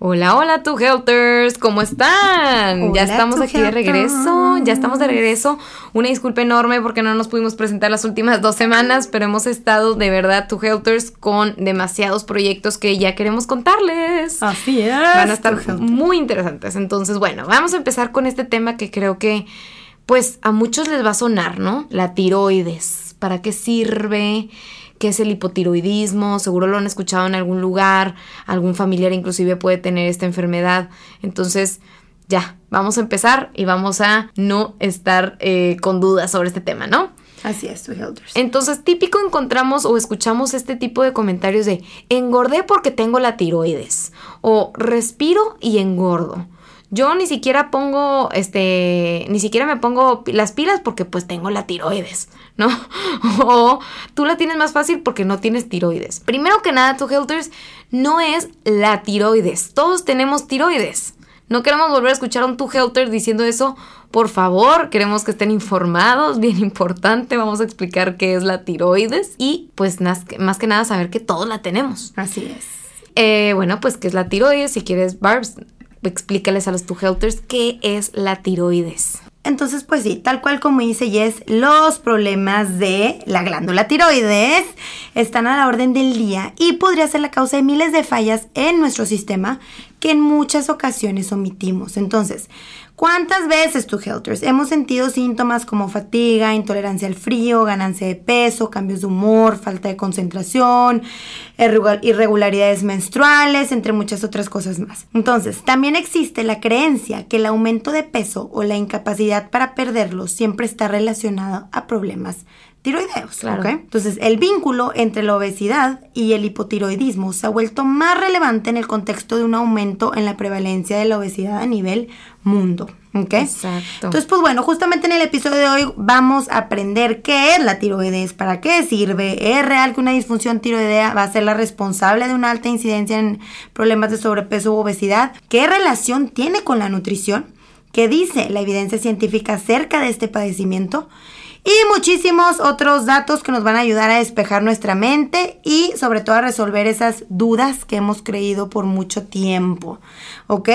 Hola, hola, tu Helters, ¿cómo están? ya estamos aquí de regreso, ya estamos de regreso. Una disculpa enorme porque no nos pudimos presentar las últimas dos semanas, pero hemos estado de verdad, tu Helters, con demasiados proyectos que ya queremos contarles. Así es. Van a estar muy interesantes. Entonces, bueno, vamos a empezar con este tema que creo que, pues, a muchos les va a sonar, ¿no? La tiroides. ¿Para qué sirve? qué es el hipotiroidismo, seguro lo han escuchado en algún lugar, algún familiar inclusive puede tener esta enfermedad. Entonces, ya, vamos a empezar y vamos a no estar eh, con dudas sobre este tema, ¿no? Así es, Elders. Entonces, típico encontramos o escuchamos este tipo de comentarios de engordé porque tengo la tiroides o respiro y engordo. Yo ni siquiera pongo, este, ni siquiera me pongo las pilas porque pues tengo la tiroides, ¿no? o tú la tienes más fácil porque no tienes tiroides. Primero que nada, tu Helters no es la tiroides. Todos tenemos tiroides. No queremos volver a escuchar a un tu Helter diciendo eso. Por favor, queremos que estén informados, bien importante. Vamos a explicar qué es la tiroides y pues más que nada saber que todos la tenemos. Así es. Eh, bueno, pues qué es la tiroides. Si quieres, Barbs, explícales a los two helters qué es la tiroides. Entonces, pues sí, tal cual como dice Jess, los problemas de la glándula tiroides están a la orden del día y podría ser la causa de miles de fallas en nuestro sistema que en muchas ocasiones omitimos. Entonces, ¿Cuántas veces, tu Helters, hemos sentido síntomas como fatiga, intolerancia al frío, ganancia de peso, cambios de humor, falta de concentración, irregularidades menstruales, entre muchas otras cosas más? Entonces, también existe la creencia que el aumento de peso o la incapacidad para perderlo siempre está relacionado a problemas tiroideos. Claro. Entonces, el vínculo entre la obesidad y el hipotiroidismo se ha vuelto más relevante en el contexto de un aumento en la prevalencia de la obesidad a nivel mundo. ¿Ok? Exacto. Entonces, pues bueno, justamente en el episodio de hoy vamos a aprender qué es la tiroides, para qué sirve, es real que una disfunción tiroidea va a ser la responsable de una alta incidencia en problemas de sobrepeso u obesidad, qué relación tiene con la nutrición, qué dice la evidencia científica acerca de este padecimiento y muchísimos otros datos que nos van a ayudar a despejar nuestra mente y sobre todo a resolver esas dudas que hemos creído por mucho tiempo, ¿ok?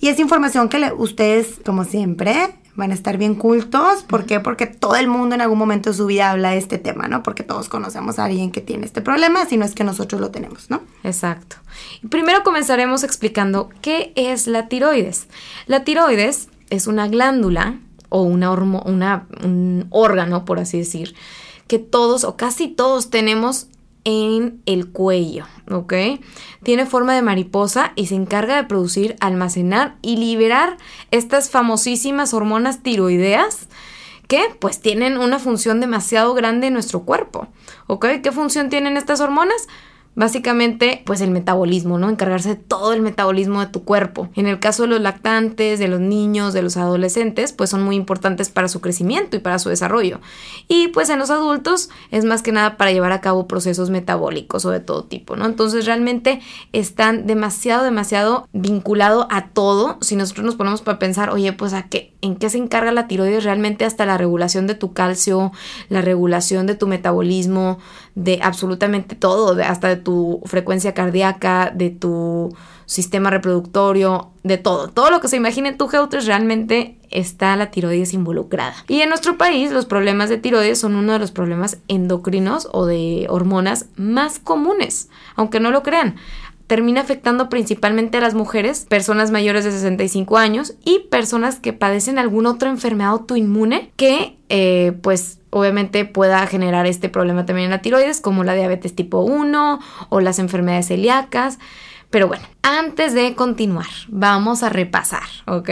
Y es información que ustedes, como siempre, van a estar bien cultos. ¿Por qué? Porque todo el mundo en algún momento de su vida habla de este tema, ¿no? Porque todos conocemos a alguien que tiene este problema, si no es que nosotros lo tenemos, ¿no? Exacto. Primero comenzaremos explicando qué es la tiroides. La tiroides es una glándula o una, una, un órgano, por así decir, que todos o casi todos tenemos en el cuello, ¿ok? Tiene forma de mariposa y se encarga de producir, almacenar y liberar estas famosísimas hormonas tiroideas que pues tienen una función demasiado grande en nuestro cuerpo, ¿ok? ¿Qué función tienen estas hormonas? Básicamente pues el metabolismo, ¿no? Encargarse de todo el metabolismo de tu cuerpo. En el caso de los lactantes, de los niños, de los adolescentes, pues son muy importantes para su crecimiento y para su desarrollo. Y pues en los adultos es más que nada para llevar a cabo procesos metabólicos o de todo tipo, ¿no? Entonces realmente están demasiado, demasiado vinculado a todo. Si nosotros nos ponemos para pensar, oye, pues a qué, en qué se encarga la tiroides realmente hasta la regulación de tu calcio, la regulación de tu metabolismo, de absolutamente todo, hasta de tu frecuencia cardíaca, de tu sistema reproductorio, de todo. Todo lo que se imagine tu Helters realmente está la tiroides involucrada. Y en nuestro país los problemas de tiroides son uno de los problemas endocrinos o de hormonas más comunes, aunque no lo crean. Termina afectando principalmente a las mujeres, personas mayores de 65 años y personas que padecen alguna otra enfermedad autoinmune que eh, pues obviamente pueda generar este problema también en la tiroides, como la diabetes tipo 1 o las enfermedades celíacas. Pero bueno, antes de continuar, vamos a repasar, ¿ok?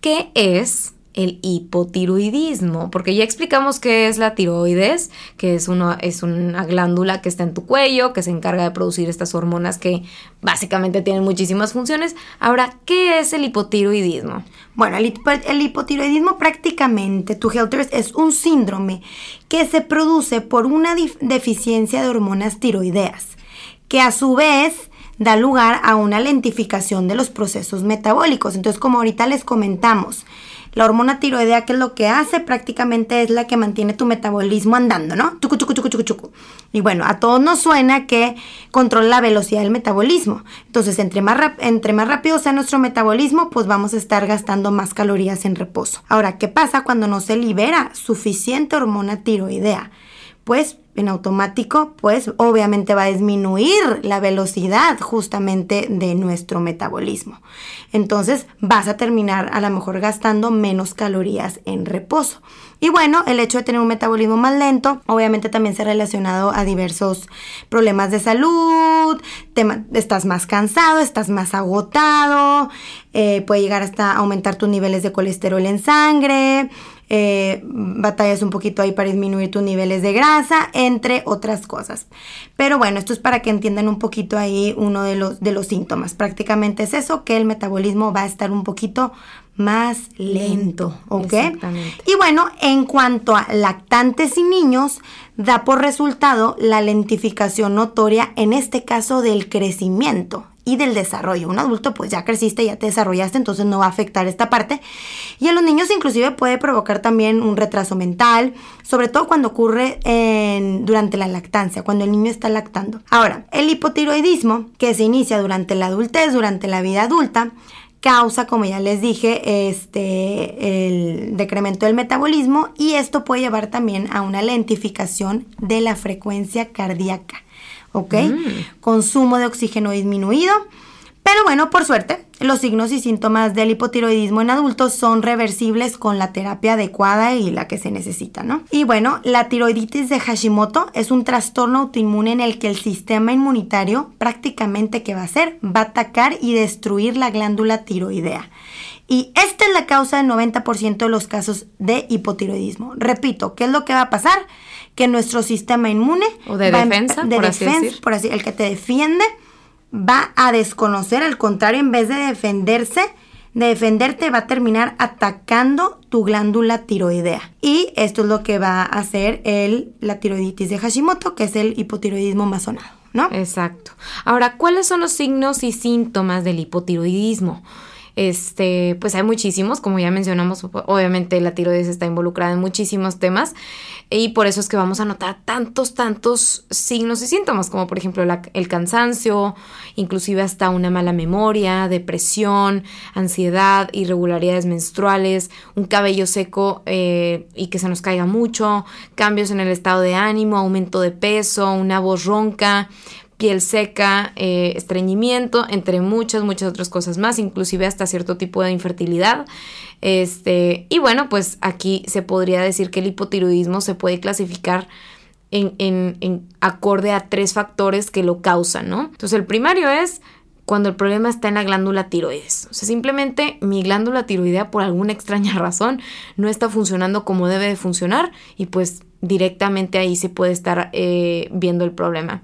¿Qué es el hipotiroidismo, porque ya explicamos qué es la tiroides, que es, uno, es una glándula que está en tu cuello, que se encarga de producir estas hormonas que básicamente tienen muchísimas funciones. Ahora, ¿qué es el hipotiroidismo? Bueno, el, el hipotiroidismo prácticamente, tu Helters, es un síndrome que se produce por una deficiencia de hormonas tiroideas, que a su vez da lugar a una lentificación de los procesos metabólicos. Entonces, como ahorita les comentamos, la hormona tiroidea, que es lo que hace? Prácticamente es la que mantiene tu metabolismo andando, ¿no? Chucu, chucu, chucu, chucu, chucu. Y bueno, a todos nos suena que controla la velocidad del metabolismo. Entonces, entre más, entre más rápido sea nuestro metabolismo, pues vamos a estar gastando más calorías en reposo. Ahora, ¿qué pasa cuando no se libera suficiente hormona tiroidea? Pues en automático, pues obviamente va a disminuir la velocidad justamente de nuestro metabolismo. Entonces vas a terminar a lo mejor gastando menos calorías en reposo. Y bueno, el hecho de tener un metabolismo más lento, obviamente también se ha relacionado a diversos problemas de salud, estás más cansado, estás más agotado, eh, puede llegar hasta aumentar tus niveles de colesterol en sangre, eh, batallas un poquito ahí para disminuir tus niveles de grasa, entre otras cosas. Pero bueno, esto es para que entiendan un poquito ahí uno de los, de los síntomas. Prácticamente es eso, que el metabolismo va a estar un poquito más lento, ¿ok? Y bueno, en cuanto a lactantes y niños, da por resultado la lentificación notoria, en este caso del crecimiento del desarrollo. Un adulto pues ya creciste, ya te desarrollaste, entonces no va a afectar esta parte. Y en los niños inclusive puede provocar también un retraso mental, sobre todo cuando ocurre durante la lactancia, cuando el niño está lactando. Ahora, el hipotiroidismo, que se inicia durante la adultez, durante la vida adulta, causa, como ya les dije, este, el decremento del metabolismo y esto puede llevar también a una lentificación de la frecuencia cardíaca. ¿Ok? Mm. Consumo de oxígeno disminuido. Pero bueno, por suerte, los signos y síntomas del hipotiroidismo en adultos son reversibles con la terapia adecuada y la que se necesita, ¿no? Y bueno, la tiroiditis de Hashimoto es un trastorno autoinmune en el que el sistema inmunitario prácticamente que va a hacer va a atacar y destruir la glándula tiroidea. Y esta es la causa del 90% de los casos de hipotiroidismo. Repito, ¿qué es lo que va a pasar? Que nuestro sistema inmune o de defensa, de por defensa, así decir. por así, el que te defiende va a desconocer, al contrario, en vez de defenderse, de defenderte va a terminar atacando tu glándula tiroidea. Y esto es lo que va a hacer el, la tiroiditis de Hashimoto, que es el hipotiroidismo más sonado, ¿no? Exacto. Ahora, ¿cuáles son los signos y síntomas del hipotiroidismo? Este, pues hay muchísimos, como ya mencionamos, obviamente la tiroides está involucrada en muchísimos temas y por eso es que vamos a notar tantos, tantos signos y síntomas, como por ejemplo el cansancio, inclusive hasta una mala memoria, depresión, ansiedad, irregularidades menstruales, un cabello seco eh, y que se nos caiga mucho, cambios en el estado de ánimo, aumento de peso, una voz ronca, piel seca, eh, estreñimiento, entre muchas, muchas otras cosas más, inclusive hasta cierto tipo de infertilidad. Este, y bueno, pues aquí se podría decir que el hipotiroidismo se puede clasificar en, en, en acorde a tres factores que lo causan, ¿no? Entonces el primario es cuando el problema está en la glándula tiroides. O sea, simplemente mi glándula tiroidea por alguna extraña razón no está funcionando como debe de funcionar y pues directamente ahí se puede estar eh, viendo el problema.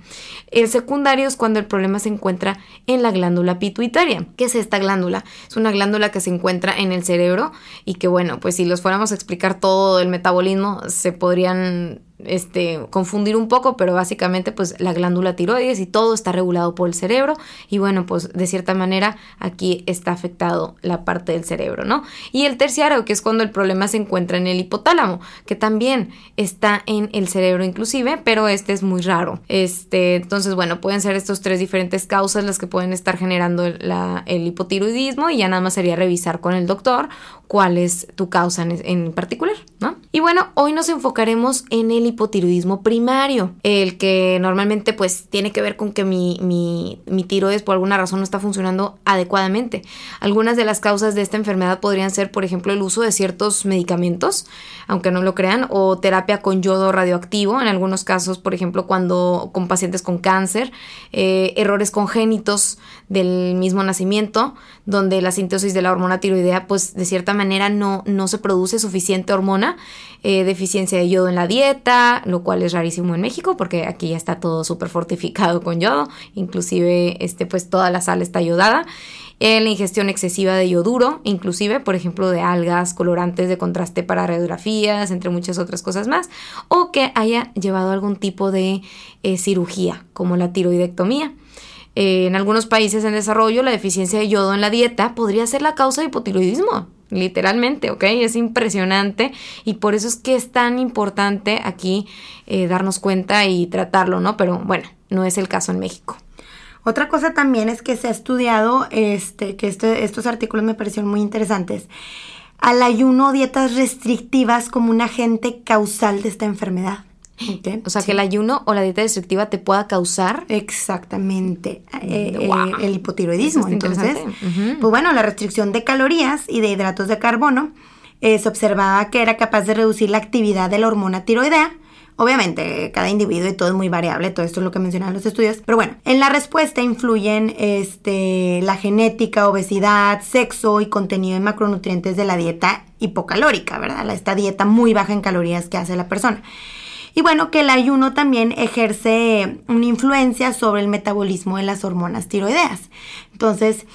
El secundario es cuando el problema se encuentra en la glándula pituitaria. ¿Qué es esta glándula? Es una glándula que se encuentra en el cerebro y que bueno, pues si los fuéramos a explicar todo el metabolismo se podrían este, confundir un poco, pero básicamente pues la glándula tiroides y todo está regulado por el cerebro y bueno, pues de cierta manera aquí está afectado la parte del cerebro, ¿no? Y el terciario, que es cuando el problema se encuentra en el hipotálamo, que también está en el cerebro inclusive, pero este es muy raro. Este, entonces, bueno, pueden ser estos tres diferentes causas las que pueden estar generando el hipotiroidismo y ya nada más sería revisar con el doctor cuál es tu causa en, en particular, Y bueno, hoy nos enfocaremos en el el hipotiroidismo primario, el que normalmente pues tiene que ver con que mi, mi, mi tiroides por alguna razón no está funcionando adecuadamente. Algunas de las causas de esta enfermedad podrían ser, por ejemplo, el uso de ciertos medicamentos, aunque no lo crean, o terapia con yodo radioactivo, en algunos casos, por ejemplo, cuando con pacientes con cáncer, eh, errores congénitos del mismo nacimiento, donde la síntesis de la hormona tiroidea, pues de cierta manera no, no se produce suficiente hormona, eh, deficiencia de yodo en la dieta, lo cual es rarísimo en México porque aquí ya está todo súper fortificado con yodo, inclusive este, pues toda la sal está yodada. Eh, la ingestión excesiva de yoduro, inclusive, por ejemplo, de algas, colorantes de contraste para radiografías, entre muchas otras cosas más, o que haya llevado algún tipo de eh, cirugía, como la tiroidectomía. Eh, en algunos países en desarrollo, la deficiencia de yodo en la dieta podría ser la causa de hipotiroidismo, literalmente, ¿ok? Es impresionante y por eso es que es tan importante aquí eh, darnos cuenta y tratarlo, ¿no? Pero bueno, no es el caso en México. Otra cosa también es que se ha estudiado, este, que este, estos artículos me parecieron muy interesantes, al ayuno o dietas restrictivas como un agente causal de esta enfermedad. O sea, que el ayuno o la dieta restrictiva te pueda causar. Exactamente. Eh, eh, el hipotiroidismo. Entonces, pues bueno, la restricción de calorías y de hidratos de carbono eh, se observaba que era capaz de reducir la actividad de la hormona tiroidea. Obviamente, cada individuo y todo es muy variable, todo esto es lo que mencionaban los estudios. Pero bueno, en la respuesta influyen este, la genética, obesidad, sexo y contenido de macronutrientes de la dieta hipocalórica, ¿verdad? Esta dieta muy baja en calorías que hace la persona. Y bueno, que el ayuno también ejerce una influencia sobre el metabolismo de las hormonas tiroideas. Entonces,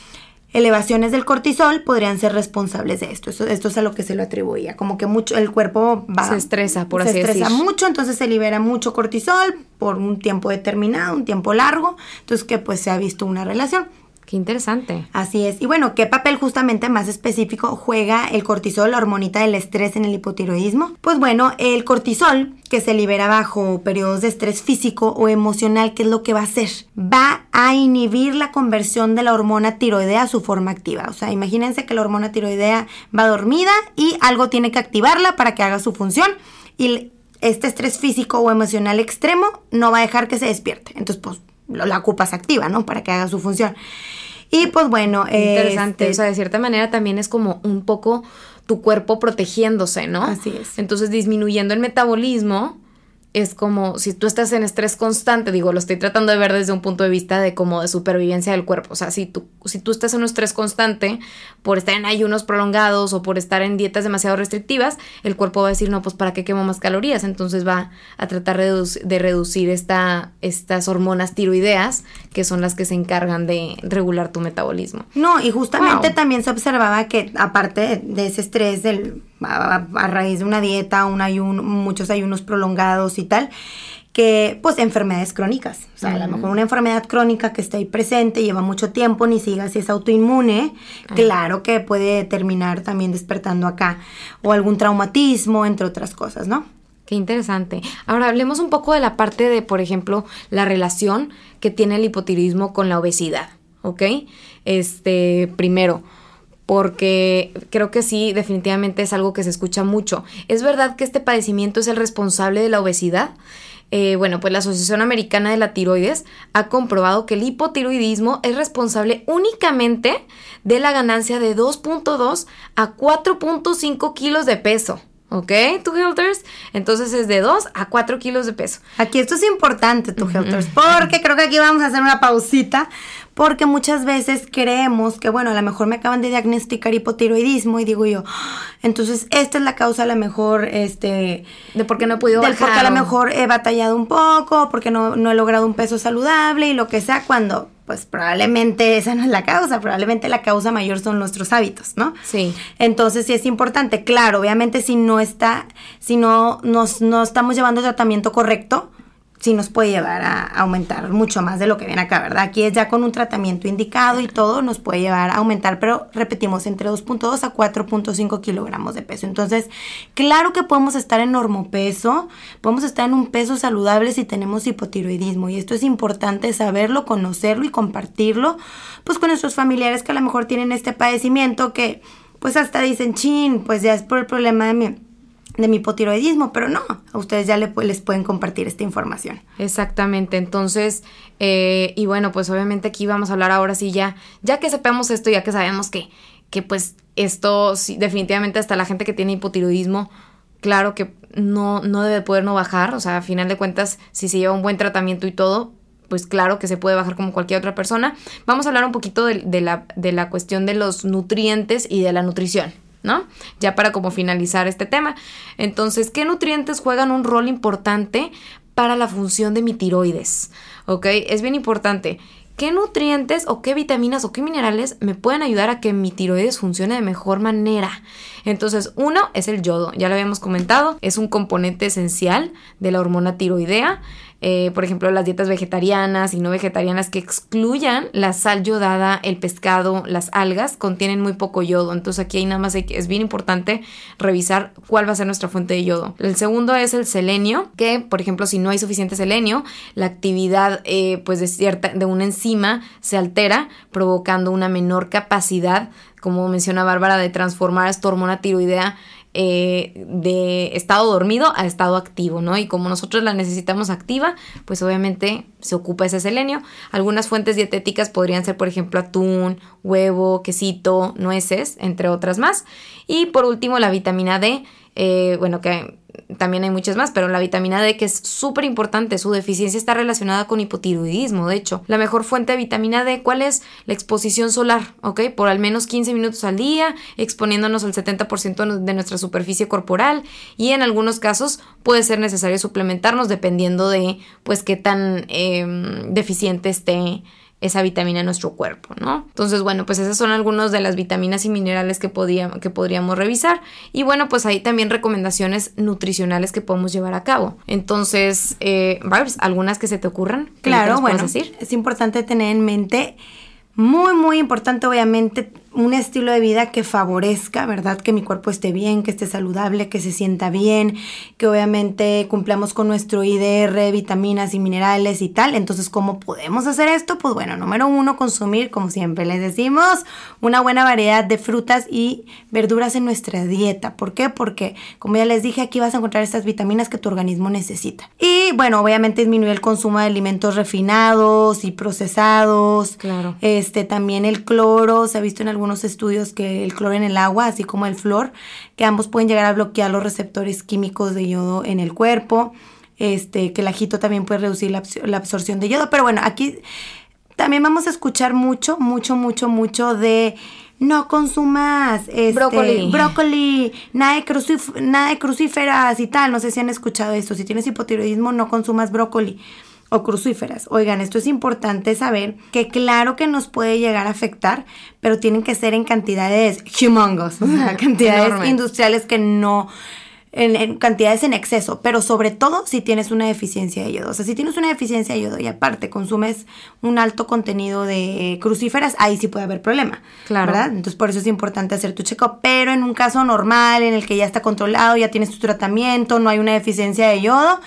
elevaciones del cortisol podrían ser responsables de esto. Esto, es a lo que se lo atribuía. Como que mucho el cuerpo va se estresa, por así decirlo. Se estresa mucho, entonces se libera mucho cortisol por un tiempo determinado, un tiempo largo. Entonces que pues se ha visto una relación. Qué interesante. Así es. Y bueno, ¿qué papel justamente más específico juega el cortisol, la hormonita del estrés en el hipotiroidismo? Pues bueno, el cortisol que se libera bajo periodos de estrés físico o emocional, ¿qué es lo que va a hacer? Va a inhibir la conversión de la hormona tiroidea a su forma activa. O sea, imagínense que la hormona tiroidea va dormida y algo tiene que activarla para que haga su función y este estrés físico o emocional extremo no va a dejar que se despierte. Entonces, pues la ocupas activa, ¿no? Para que haga su función. Y pues bueno. Interesante. Este o sea, de cierta manera también es como un poco tu cuerpo protegiéndose, ¿no? Así es. Entonces disminuyendo el metabolismo es como si tú estás en estrés constante, digo, lo estoy tratando de ver desde un punto de vista de como de supervivencia del cuerpo. O sea, si tú, si tú estás en un estrés constante por estar en ayunos prolongados o por estar en dietas demasiado restrictivas, el cuerpo va a decir, no, pues para qué quemo más calorías. Entonces va a tratar de, reducir esta, estas hormonas tiroideas, que son las que se encargan de regular tu metabolismo. No, y justamente también se observaba que aparte de ese estrés del a, raíz de una dieta, un ayuno, muchos ayunos prolongados y tal, que pues enfermedades crónicas. O sea, a lo mejor una enfermedad crónica que está ahí presente, lleva mucho tiempo, ni siga si es autoinmune, claro que puede terminar también despertando acá. O algún traumatismo, entre otras cosas, ¿no? Qué interesante. Ahora hablemos un poco de la parte de, por ejemplo, la relación que tiene el hipotiroidismo con la obesidad, ¿ok? Este, primero, porque creo que sí, definitivamente es algo que se escucha mucho. ¿Es verdad que este padecimiento es el responsable de la obesidad? Eh, bueno, pues la Asociación Americana de la Tiroides ha comprobado que el hipotiroidismo es responsable únicamente de la ganancia de 2.2 a 4.5 kilos de peso. ¿Ok? Tu Helters. Entonces es de 2 a 4 kilos de peso. Aquí esto es importante, tu Helters, porque creo que aquí vamos a hacer una pausita porque muchas veces creemos que, bueno, a lo mejor me acaban de diagnosticar hipotiroidismo y digo yo, ah, entonces esta es la causa a lo mejor, este... De por qué no he podido bajar. Porque a lo mejor he batallado un poco, porque no, no he logrado un peso saludable y lo que sea, cuando pues probablemente esa no es la causa, probablemente la causa mayor son nuestros hábitos, ¿no? Sí. Entonces sí es importante, claro, obviamente si no está, si no nos, no estamos llevando el tratamiento correcto, sí nos puede llevar a aumentar mucho más de lo que viene acá, ¿verdad? Aquí es ya con un tratamiento indicado y todo nos puede llevar a aumentar, pero repetimos, entre 2.2 a 4.5 kilogramos de peso. Entonces, claro que podemos estar en normopeso, podemos estar en un peso saludable si tenemos hipotiroidismo y esto es importante saberlo, conocerlo y compartirlo, pues con nuestros familiares que a lo mejor tienen este padecimiento que pues hasta dicen, chin, pues ya es por el problema de mi de mi hipotiroidismo, pero no, a ustedes ya les pueden compartir esta información. Exactamente, entonces, eh, y bueno, pues obviamente aquí vamos a hablar ahora sí ya, ya que sepamos esto, ya que sabemos que, que pues esto sí, definitivamente hasta la gente que tiene hipotiroidismo, claro que no, no debe poder no bajar, o sea, a final de cuentas, si se lleva un buen tratamiento y todo, pues claro que se puede bajar como cualquier otra persona. Vamos a hablar un poquito de, la, de la cuestión de los nutrientes y de la nutrición. ¿No? Ya para como finalizar este tema. Entonces, ¿qué nutrientes juegan un rol importante para la función de mi tiroides? ¿Ok? Es bien importante. ¿Qué nutrientes o qué vitaminas o qué minerales me pueden ayudar a que mi tiroides funcione de mejor manera? Entonces, uno es el yodo, ya lo habíamos comentado, es un componente esencial de la hormona tiroidea. Eh, por ejemplo, las dietas vegetarianas y no vegetarianas que excluyan la sal yodada, el pescado, las algas, contienen muy poco yodo. Entonces aquí hay nada más es bien importante revisar cuál va a ser nuestra fuente de yodo. El segundo es el selenio, que por ejemplo si no hay suficiente selenio, la actividad eh, pues de cierta de una enzima se altera, provocando una menor capacidad, como menciona Bárbara, de transformar esta hormona tiroidea eh, de estado dormido a estado activo, ¿no? Y como nosotros la necesitamos activa, pues obviamente se ocupa ese selenio. Algunas fuentes dietéticas podrían ser, por ejemplo, atún, huevo, quesito, nueces, entre otras más. Y por último, la vitamina D, eh, bueno, que también hay muchas más, pero la vitamina D que es súper importante, su deficiencia está relacionada con hipotiroidismo, de hecho. La mejor fuente de vitamina D, ¿cuál es? La exposición solar, ¿ok? Por al menos 15 minutos al día, exponiéndonos al 70% de nuestra superficie corporal y en algunos casos puede ser necesario suplementarnos dependiendo de pues qué tan em, deficiente esté esa vitamina en nuestro cuerpo, ¿no? Entonces, bueno, pues esas son algunas de las vitaminas y minerales que, que podríamos revisar. Y bueno, pues hay también recomendaciones nutricionales que podemos llevar a cabo. Entonces, eh, algunas que se te ocurran. Claro, bueno, decir? es importante tener en mente, muy, muy importante, obviamente, un estilo de vida que favorezca, ¿verdad? Que mi cuerpo esté bien, que esté saludable, que se sienta bien, que obviamente cumplamos con nuestro IDR, vitaminas y minerales y tal. Entonces, ¿cómo podemos hacer esto? Pues bueno, número uno, consumir, como siempre les decimos, una buena variedad de frutas y verduras en nuestra dieta. ¿Por qué? Porque, como ya les dije, aquí vas a encontrar estas vitaminas que tu organismo necesita. Y bueno, obviamente disminuir el consumo de alimentos refinados y procesados. Claro. Este, también el cloro, se ha visto en algún algunos estudios que el cloro en el agua, así como el flor, que ambos pueden llegar a bloquear los receptores químicos de yodo en el cuerpo, este, que el ajito también puede reducir la, absorción de yodo, pero bueno, aquí también vamos a escuchar mucho, mucho, mucho, mucho de no consumas este, brócoli, brócoli nada, de nada de crucíferas y tal. No sé si han escuchado esto. Si tienes hipotiroidismo, no consumas brócoli o crucíferas. Oigan, esto es importante saber que claro que nos puede llegar a afectar, pero tienen que ser en cantidades humongous, cantidades industriales que no, en, cantidades en exceso, pero sobre todo si tienes una deficiencia de yodo. O sea, si tienes una deficiencia de yodo y aparte consumes un alto contenido de crucíferas, ahí sí puede haber problema. Claro. ¿Verdad? Entonces por eso es importante hacer tu check-up. Pero en un caso normal, en el que ya está controlado, ya tienes tu tratamiento, no hay una deficiencia de yodo,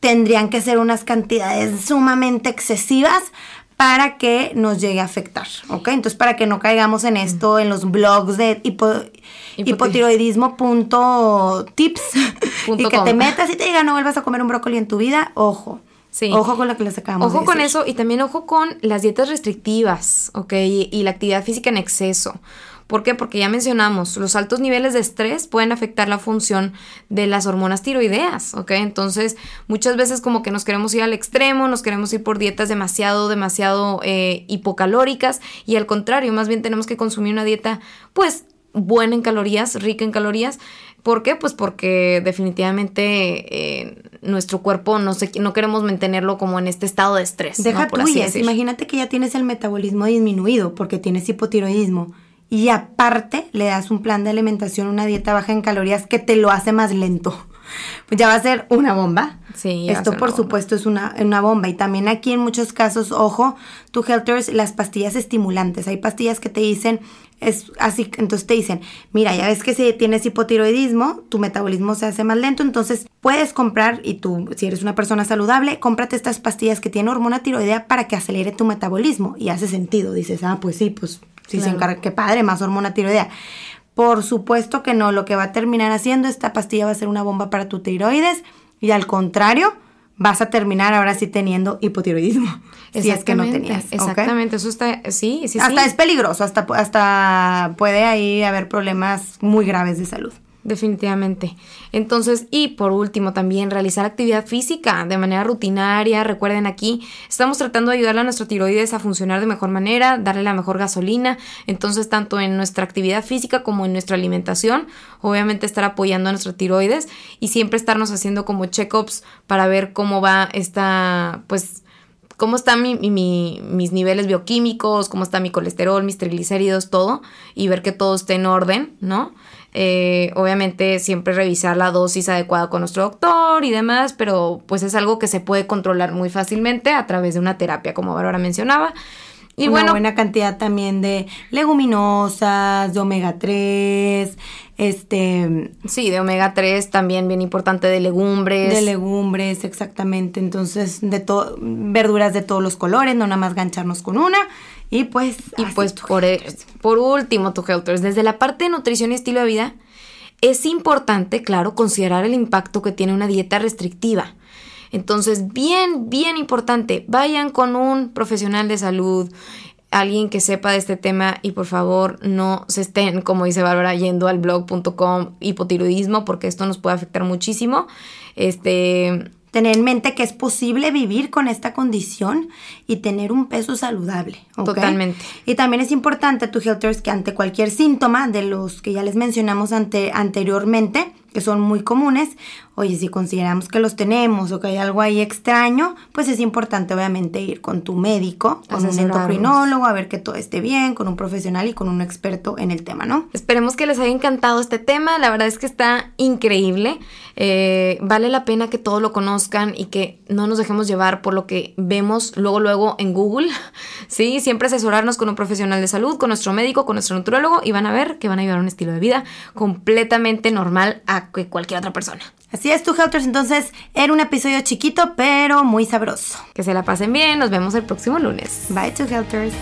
tendrían que ser unas cantidades sumamente excesivas para que nos llegue a afectar, ¿ok? Entonces, para que no caigamos en esto, en los blogs de hipotiroidismo.tips y que te metas y te digan no vuelvas a comer un brócoli en tu vida, ojo. Sí. Ojo con lo que les sacamos. Ojo con eso y también ojo con las dietas restrictivas, ¿ok? y la actividad física en exceso. ¿Por qué? Porque ya mencionamos, los altos niveles de estrés pueden afectar la función de las hormonas tiroideas, ¿ok? Entonces, muchas veces como que nos queremos ir al extremo, nos queremos ir por dietas demasiado, demasiado eh, hipocalóricas y al contrario, más bien tenemos que consumir una dieta, pues, buena en calorías, rica en calorías. ¿Por qué? Pues porque definitivamente eh, nuestro cuerpo no, se, no queremos mantenerlo como en este estado de estrés. Deja ¿no? imagínate que ya tienes el metabolismo disminuido porque tienes hipotiroidismo y aparte le das un plan de alimentación, una dieta baja en calorías que te lo hace más lento. Pues ya va a ser una bomba. Sí. Esto por supuesto es una, una, bomba. Y también aquí en muchos casos, ojo, tu Helters, las pastillas estimulantes. Hay pastillas que te dicen, es así, entonces te dicen, mira, ya ves que si tienes hipotiroidismo, tu metabolismo se hace más lento, entonces puedes comprar, y tú, si eres una persona saludable, cómprate estas pastillas que tienen hormona tiroidea para que acelere tu metabolismo. Y hace sentido, dices, ah, pues sí, pues Sí, se encarga, qué padre, más hormona tiroidea. Por supuesto que no, lo que va a terminar haciendo esta pastilla va a ser una bomba para tu tiroides y al contrario, vas a terminar ahora sí teniendo hipotiroidismo. Si es que no tenías. Exactamente, eso está, sí, sí, Hasta es peligroso, hasta, hasta puede ahí haber problemas muy graves de salud. Definitivamente. Entonces, y por último, también realizar actividad física de manera rutinaria. Recuerden aquí, estamos tratando de ayudar a nuestro tiroides a funcionar de mejor manera, darle la mejor gasolina. Entonces, tanto en nuestra actividad física como en nuestra alimentación, obviamente estar apoyando a nuestro tiroides y siempre estarnos haciendo como check-ups para ver cómo va esta, pues, cómo están mi, mis niveles bioquímicos, cómo está mi colesterol, mis triglicéridos, todo, y ver que todo esté en orden, ¿no? Eh, obviamente siempre revisar la dosis adecuada con nuestro doctor y demás, pero pues es algo que se puede controlar muy fácilmente a través de una terapia, como Bárbara mencionaba. Y una buena cantidad también de leguminosas, de omega 3, este... Sí, de omega 3 también bien importante, de legumbres. De legumbres, exactamente. Entonces, de todo, verduras de todos los colores, no nada más gancharnos con una. Y pues... Y pues por, e, por último, tu Helters, desde la parte de nutrición y estilo de vida, es importante, claro, considerar el impacto que tiene una dieta restrictiva. Entonces, bien, bien importante, vayan con un profesional de salud, alguien que sepa de este tema y por favor no se estén, como dice Bárbara, yendo al blog.com hipotiroidismo porque esto nos puede afectar muchísimo. Este, tener en mente que es posible vivir con esta condición y tener un peso saludable. Totalmente. Y también es importante, tu Helters, que ante cualquier síntoma de los que ya les mencionamos ante, anteriormente, que son muy comunes, oye, si consideramos que los tenemos o que hay algo ahí extraño, pues es importante obviamente ir con tu médico, con un endocrinólogo, a ver que todo esté bien, con un profesional y con un experto en el tema, ¿no? Esperemos que les haya encantado este tema, la verdad es que está increíble, eh, vale la pena que todos lo conozcan y que no nos dejemos llevar por lo que vemos luego, luego en Google, ¿sí? Siempre asesorarnos con un profesional de salud, con nuestro médico, con nuestro nutrólogo y van a ver que van a llevar un estilo de vida completamente normal a cualquier otra persona. Así es, tu Helters. Entonces, era un episodio chiquito, pero muy sabroso. Que se la pasen bien. Nos vemos el próximo lunes. Bye, tu Helters.